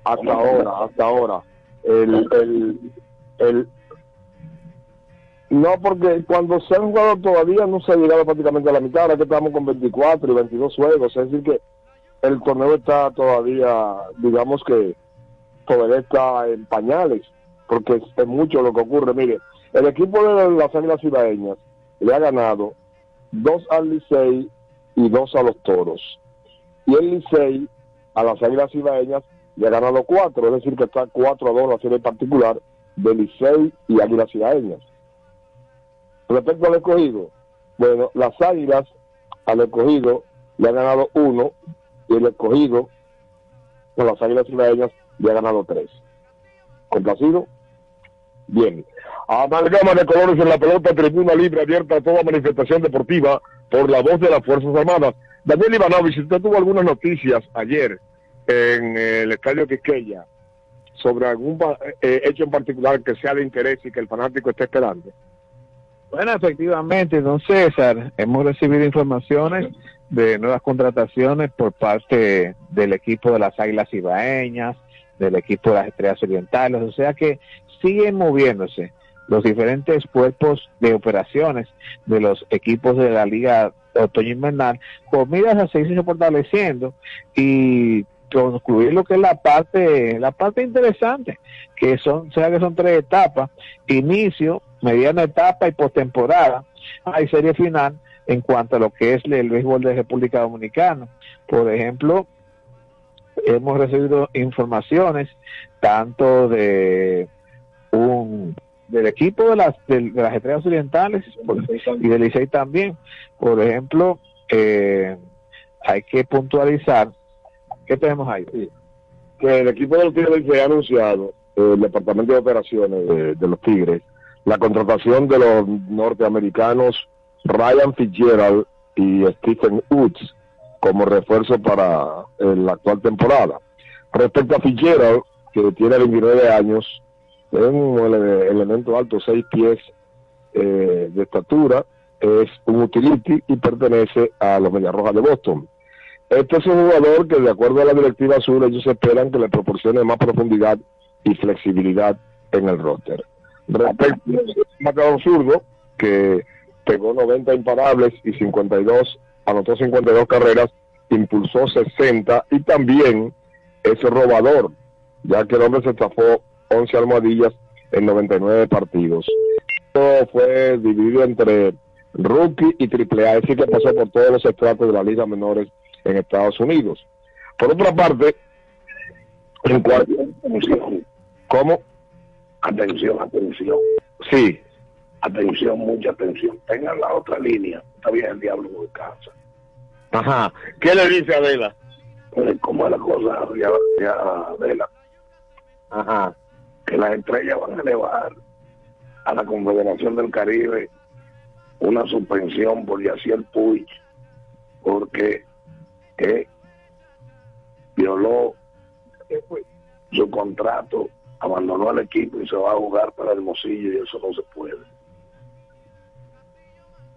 Hasta ahora, hasta ahora. El, el, el, no, porque cuando se han jugado todavía no se ha llegado prácticamente a la mitad, ahora que estamos con 24 y 22 juegos, es decir que el torneo está todavía, digamos que todavía está en pañales, porque es, mucho lo que ocurre. Mire, el equipo de las Águilas Ibaeñas le ha ganado dos al Licey y dos a los Toros. Y el Licey a las Águilas Ibaeñas le ha ganado cuatro, es decir que está 4 a 2 la serie particular de Licey y Águilas Ibaeñas. Respecto al escogido, bueno, las Águilas al escogido le ha ganado uno y el escogido con las Águilas Ibaeñas le ha ganado tres. ¿Complacido? Bien. Amalgama de colores en la pelota, tribuna libre abierta a toda manifestación deportiva por la voz de las Fuerzas Armadas. Daniel Ivanovich, usted tuvo algunas noticias ayer en el Estadio Quisqueya sobre algún eh, hecho en particular que sea de interés y que el fanático esté esperando. Bueno, efectivamente, don César, hemos recibido informaciones de nuevas contrataciones por parte del equipo de las Águilas Ibaeñas, del equipo de las Estrellas Orientales, o sea que siguen moviéndose los diferentes cuerpos de operaciones de los equipos de la Liga Otoño Invernal, con miras a seguirse fortaleciendo y concluir lo que es la parte, la parte interesante, que son, sea que son tres etapas, inicio, mediana etapa y postemporada. Hay serie final en cuanto a lo que es el béisbol de República Dominicana. Por ejemplo, hemos recibido informaciones tanto de un del equipo de las de, de las estrellas orientales por- y del Licey también. Por ejemplo eh, hay que puntualizar ¿qué tenemos ahí? que el equipo de los Tigres se ha anunciado, eh, el Departamento de Operaciones de, de los Tigres, la contratación de los norteamericanos Ryan Fitzgerald y Stephen Woods como refuerzo para eh, la actual temporada. Respecto a Fitzgerald, que tiene 29 años, es un ele- elemento alto, 6 pies eh, de estatura, es un utility y pertenece a los Medias de Boston. Este es un jugador que, de acuerdo a la directiva azul, ellos esperan que le proporcione más profundidad y flexibilidad en el roster. Respecto al zurdo, que pegó 90 imparables y 52, anotó 52 carreras, impulsó 60 y también es robador, ya que el hombre se estafó 11 almohadillas en 99 partidos. Todo fue dividido entre rookie y triple A, es decir, que pasó por todos los estratos de las ligas menores en Estados Unidos. Por otra parte, en cuanto... ¿Cómo? Atención, atención. Sí. Atención, mucha atención. Tengan la otra línea. Está bien el diablo no descansa. Ajá. ¿Qué le dice Adela? Pues, ¿Cómo es la cosa, ya, ya, Adela? Ajá. Que las estrellas van a elevar a la Confederación del Caribe una suspensión por Yaciel Puig porque eh, violó su contrato, abandonó al equipo y se va a jugar para Hermosillo y eso no se puede.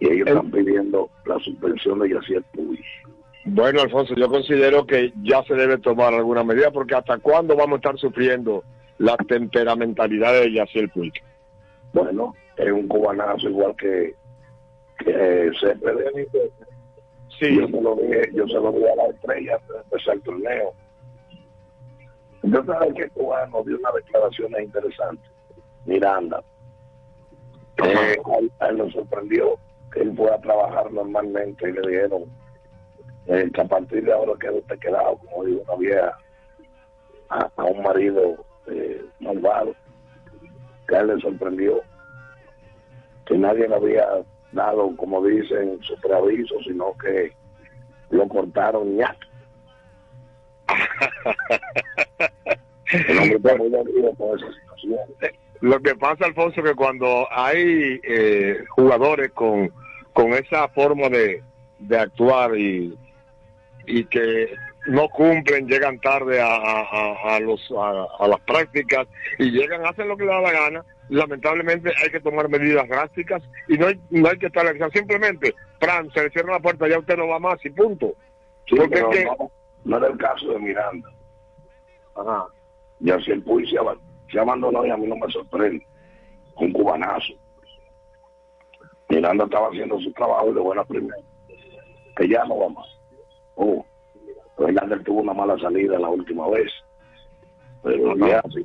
Y ellos están pidiendo la suspensión de Yaciel Puig. Bueno, Alfonso, yo considero que ya se debe tomar alguna medida porque hasta cuándo vamos a estar sufriendo la temperamentalidad de Yaciel Puig. Bueno, es un cubanazo igual que que se Sí. Yo se lo dije, yo se lo dije a la estrella antes de empezar el torneo. Yo sabes que cubano dio una declaración interesante. Miranda. Eh, a, él, lo sorprendió él fue a trabajar normalmente y le dijeron eh, que a partir de ahora queda usted quedado, como dijo una vieja, a, un marido eh, malvado, que él le sorprendió que nadie le había dado, como dicen, su preaviso, sino que lo cortaron ya. Lo que pasa, Alfonso, que cuando hay eh, jugadores con, con esa forma de, de actuar y, y que no cumplen, llegan tarde a, a- los, a, a las prácticas y llegan, hacen lo que les da la gana, lamentablemente hay que tomar medidas drásticas y no hay, no hay que estar simplemente, Fran, se le cierra la puerta, ya usted no va más y punto. Sí, Porque pero es que- no, no era el caso de Miranda. Ajá. Y así el ab- se abandonó y a mí no me sorprende. Un cubanazo. Miranda estaba haciendo su trabajo de buena primera. Que ya no va más. Oh, Miranda tuvo una mala salida la última vez. Pero ya sí.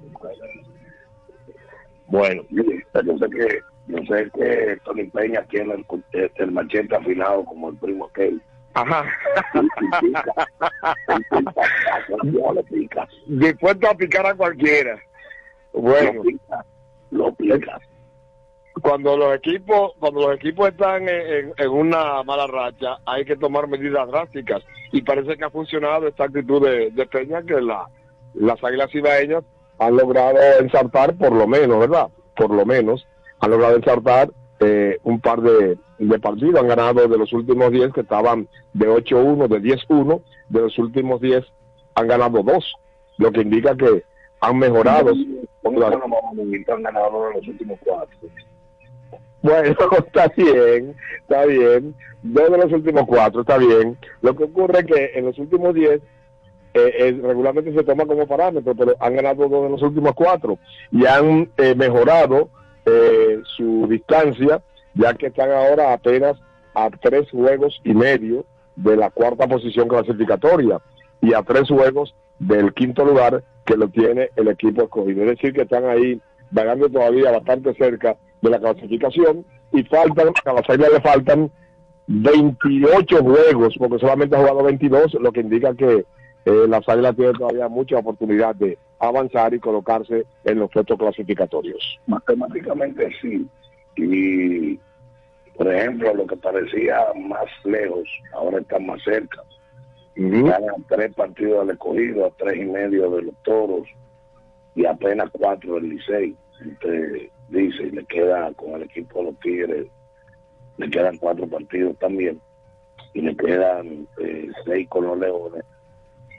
Bueno, yo sé que yo sé que Tony Peña tiene el, machete afilado como el primo aquel. Ajá. Dispuesto a picar a cualquiera. Bueno. Lo pica. Lo pica. Cuando los equipos cuando los equipos están en, una mala racha hay que tomar medidas drásticas y parece que ha funcionado esta actitud de, Peña que la, las águilas ibaeñas han logrado ensartar por lo menos verdad por lo menos han logrado ensartar eh, un par de, partidos han ganado de los últimos 10 que estaban de 8-1 de 10-1 de los últimos 10 han ganado dos lo que indica que han mejorado Bueno, vamos a han ganado los últimos cuatro. Bueno, está bien, está bien. Dos de los últimos cuatro, está bien. Lo que ocurre es que en los últimos diez, eh, eh, regularmente se toma como parámetro, pero han ganado dos de los últimos cuatro y han eh, mejorado eh, su distancia, ya que están ahora apenas a tres juegos y medio de la cuarta posición clasificatoria y a tres juegos del quinto lugar que lo tiene el equipo escogido. Es decir, que están ahí vagando todavía bastante cerca de la clasificación y faltan, a las águilas le faltan 28 juegos, porque solamente ha jugado 22, lo que indica que eh, las águilas tienen todavía mucha oportunidad de avanzar y colocarse en los puestos clasificatorios. Matemáticamente sí. Y, por ejemplo, lo que parecía más lejos, ahora está más cerca. A tres partidos del escogido, a tres y medio de los toros y apenas cuatro del Licey. Usted dice, y le queda con el equipo de los Tigres, le quedan cuatro partidos también. Y le quedan eh, seis con los Leones.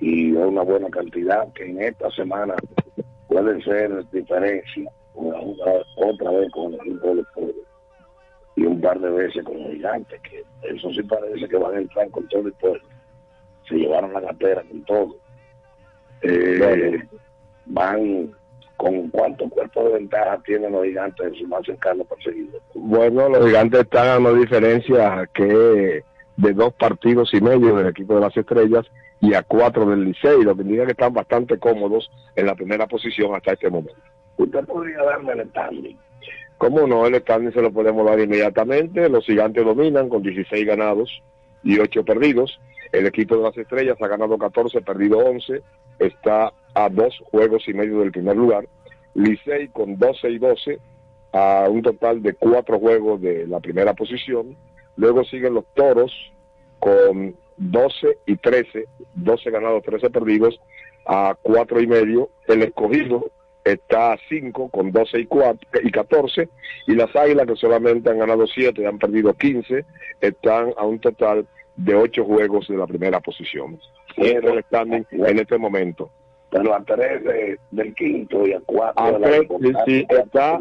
Y una buena cantidad que en esta semana pueden ser diferencia. Una- una- otra vez con el equipo de los Toros y un par de veces con los gigantes, que eso sí parece que van a entrar con todo el pueblo. Se llevaron la cartera con todo. Eh, van con cuántos cuerpos de ventaja tienen los gigantes en su más cercano perseguidor. Bueno, los gigantes están a una diferencia que de dos partidos y medio del equipo de las estrellas y a cuatro del Licey, lo que indica que están bastante cómodos en la primera posición hasta este momento. Usted podría darme el standing. ¿Cómo no? El standing se lo podemos dar inmediatamente. Los gigantes dominan con 16 ganados y 8 perdidos. El equipo de las estrellas ha ganado 14, perdido 11. Está a dos juegos y medio del primer lugar. Licey con 12 y 12 a un total de cuatro juegos de la primera posición. Luego siguen los toros con 12 y 13, 12 ganados, 13 perdidos a cuatro y medio. El escogido está a 5 con 12 y, 4, y 14 y las águilas que solamente han ganado 7 y han perdido 15 están a un total de 8 juegos de la primera posición. El standing en este momento. Pero a tres de- del quinto y a cuatro A de la tres, sí, sí, está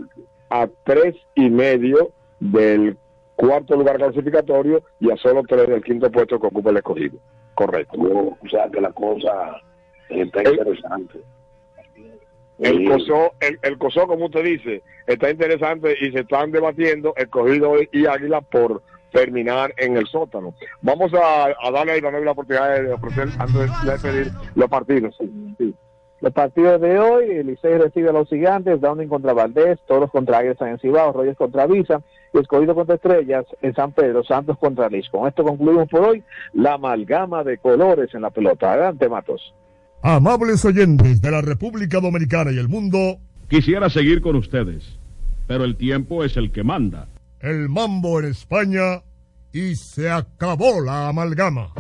a tres y medio del cuarto lugar clasificatorio y a solo tres del quinto puesto que ocupa el escogido. Correcto. O sea que la cosa está interesante. El Sí. COSO, el, el COSO, como usted dice, está interesante y se están debatiendo escogido y águila por terminar en el sótano. Vamos a, a darle a Ivanovic la oportunidad de ofrecer, antes de despedir los partidos. Sí, sí. Los partidos de hoy, el Licey recibe a los gigantes, Downing contra Valdés, Toros contra Águilas en Cibao, Reyes contra Visa, y Escogido contra Estrellas en San Pedro, Santos contra Liz. Con esto concluimos por hoy la amalgama de colores en la pelota. Adelante, Matos. Amables oyentes de la República Dominicana y el mundo, Quisiera seguir con ustedes, pero el tiempo es el que manda. el mambo en España y se acabó la amalgama.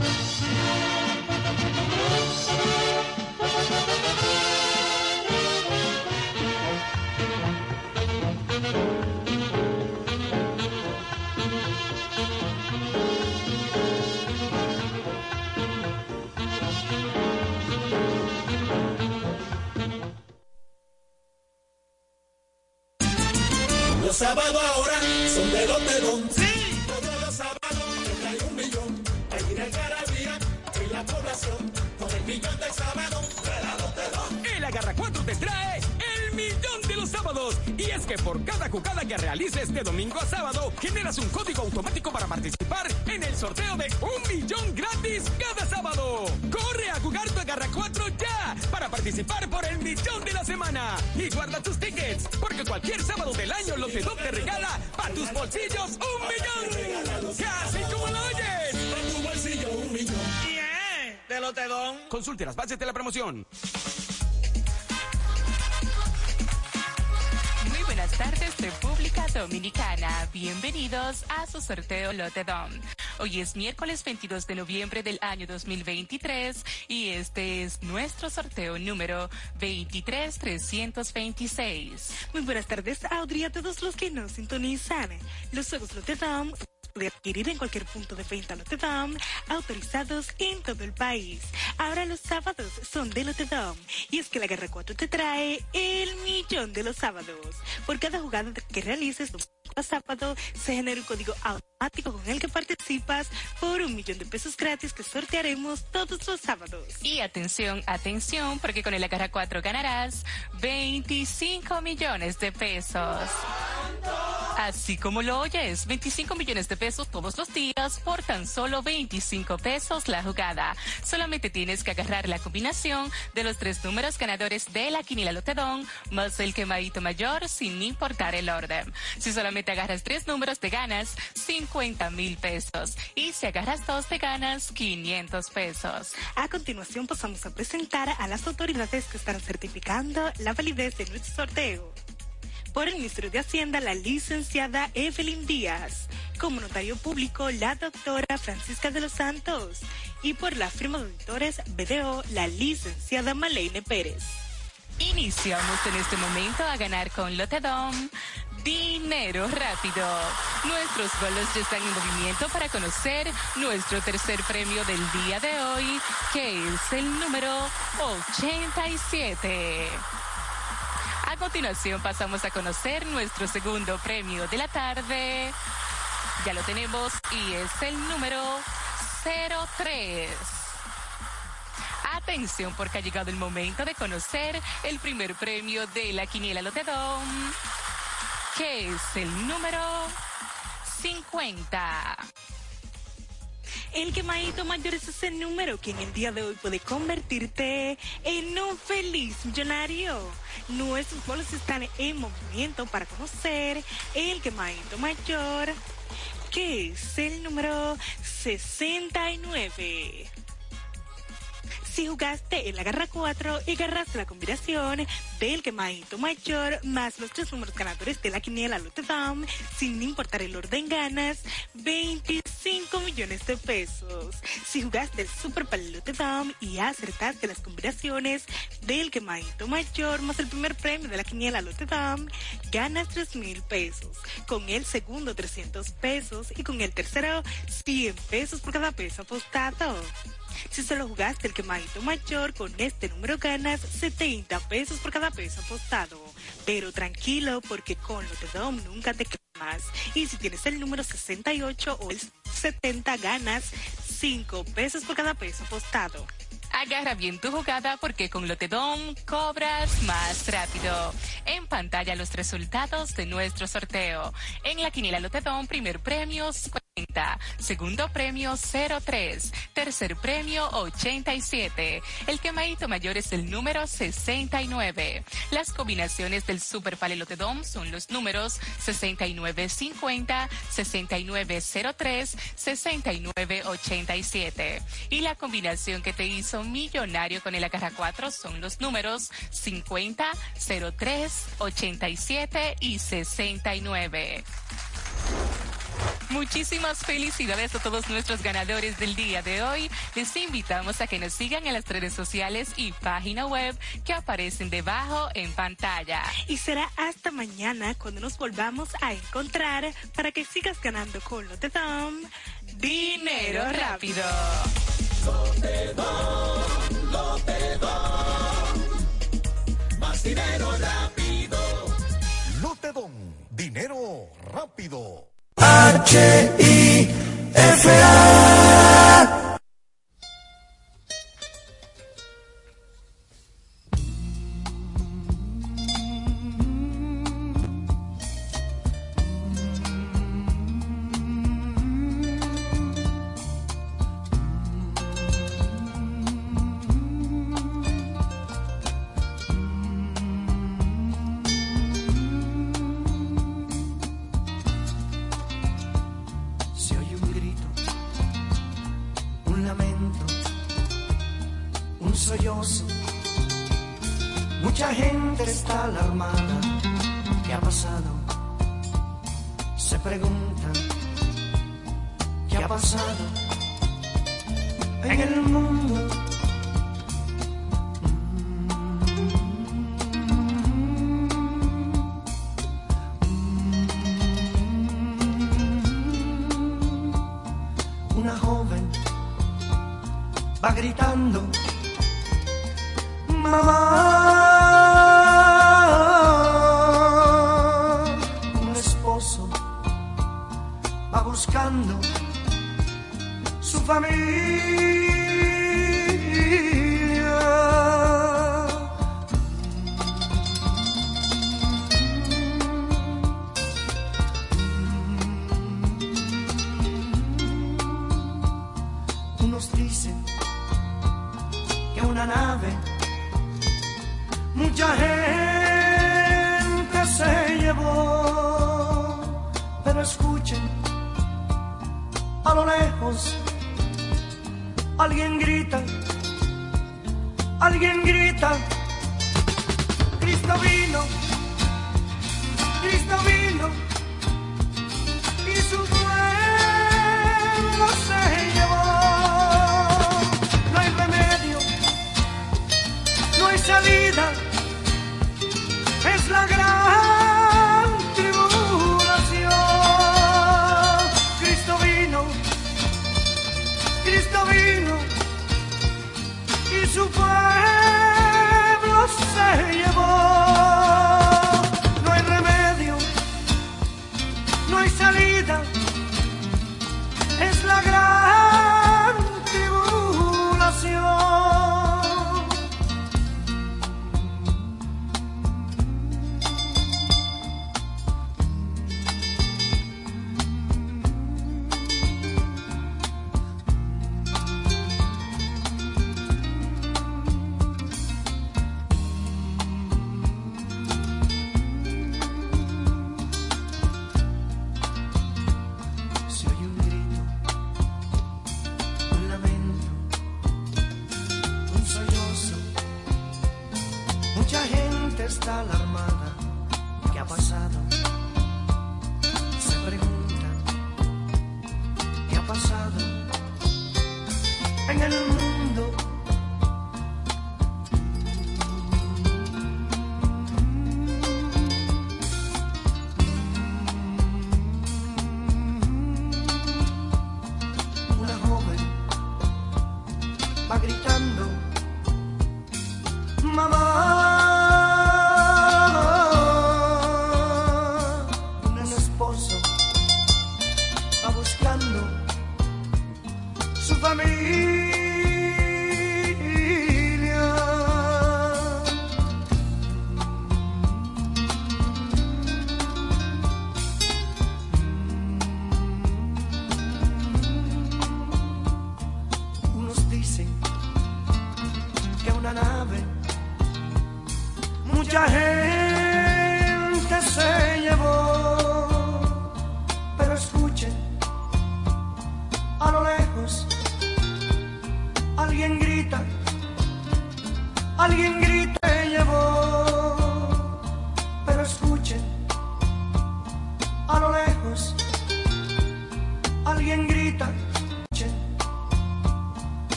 Por cada jugada que realices de domingo a sábado, generas un código automático para participar en el sorteo de un millón gratis cada sábado. Corre a jugar tu Agarra 4 ya para participar por el millón de la semana. Y guarda tus tickets, porque cualquier sábado del año Lotedom te regala para tus bolsillos un millón. Casi como lo oyes. En tu bolsillo un millón. Bien, de Lotedón. Consulte las bases de la promoción. Buenas tardes, República Dominicana. Bienvenidos a su sorteo Lotedom. Hoy es miércoles 22 de noviembre del año 2023 y este es nuestro sorteo número 23326. Muy buenas tardes, Audrey, a todos los que nos sintonizan. Los juegos Lotedom de adquirir en cualquier punto de venta Lotedom, autorizados en todo el país. Ahora los sábados son de Lotedom y es que la Guerra 4 te trae el millón de los sábados. Por cada jugada que realices a sábado se genera un código automático con el que participas por un millón de pesos gratis que sortearemos todos los sábados. Y atención, atención, porque con el Agarra 4 ganarás 25 millones de pesos. Así como lo oyes, 25 millones de pesos todos los días por tan solo 25 pesos la jugada. Solamente tienes que agarrar la combinación de los tres números ganadores de la quiniela Lotedón más el quemadito mayor sin importar el orden. Si solamente agarras tres números te ganas 50 mil pesos y si agarras dos te ganas 500 pesos. A continuación pasamos a presentar a las autoridades que están certificando la validez de nuestro sorteo. Por el Ministerio de Hacienda, la licenciada Evelyn Díaz. Como notario público, la doctora Francisca de los Santos. Y por la firma de auditores BDO, la licenciada Malene Pérez. Iniciamos en este momento a ganar con Lotedom. Dinero rápido. Nuestros bolos ya están en movimiento para conocer nuestro tercer premio del día de hoy, que es el número 87. A continuación pasamos a conocer nuestro segundo premio de la tarde. Ya lo tenemos y es el número 03. Atención porque ha llegado el momento de conocer el primer premio de la Quiniela Lotedom, que es el número 50. El quemadito mayor es ese número que en el día de hoy puede convertirte en un feliz millonario. Nuestros bolos están en movimiento para conocer el quemadito mayor, que es el número 69. Si jugaste en la garra 4 y agarraste la combinación del quemadito mayor más los tres números ganadores de la quiniela Lotedom, sin importar el orden ganas, 25 millones de pesos. Si jugaste el Super Pal Lotedom y acertaste las combinaciones del quemadito mayor más el primer premio de la quiniela Lotedom, ganas 3 mil pesos. Con el segundo 300 pesos y con el tercero 100 pesos por cada peso apostado. Si solo jugaste el quemadito mayor, con este número ganas 70 pesos por cada peso apostado. Pero tranquilo, porque con Lotedom nunca te quemas. Y si tienes el número 68 o el 70, ganas 5 pesos por cada peso apostado. Agarra bien tu jugada porque con Lotedom cobras más rápido. En pantalla los resultados de nuestro sorteo. En la quiniela Lotedom, primer premio Segundo premio 03. Tercer premio 87. El quemadito mayor es el número 69. Las combinaciones del Super Palelotedom son los números 6950, 6903, 6987. Y la combinación que te hizo millonario con el Agarra 4 son los números 50, 03, 87 y 69. Muchísimas felicidades a todos nuestros ganadores del día de hoy. Les invitamos a que nos sigan en las redes sociales y página web que aparecen debajo en pantalla. Y será hasta mañana cuando nos volvamos a encontrar para que sigas ganando con Lotedom Dinero rápido. Lotedom, Lotedom. Más dinero rápido. Lotedom, dinero rápido. H-I-F-A. Mucha gente está alarmada. ¿Qué ha pasado? Se preguntan, ¿qué ha pasado en el mundo? Una joven va gritando,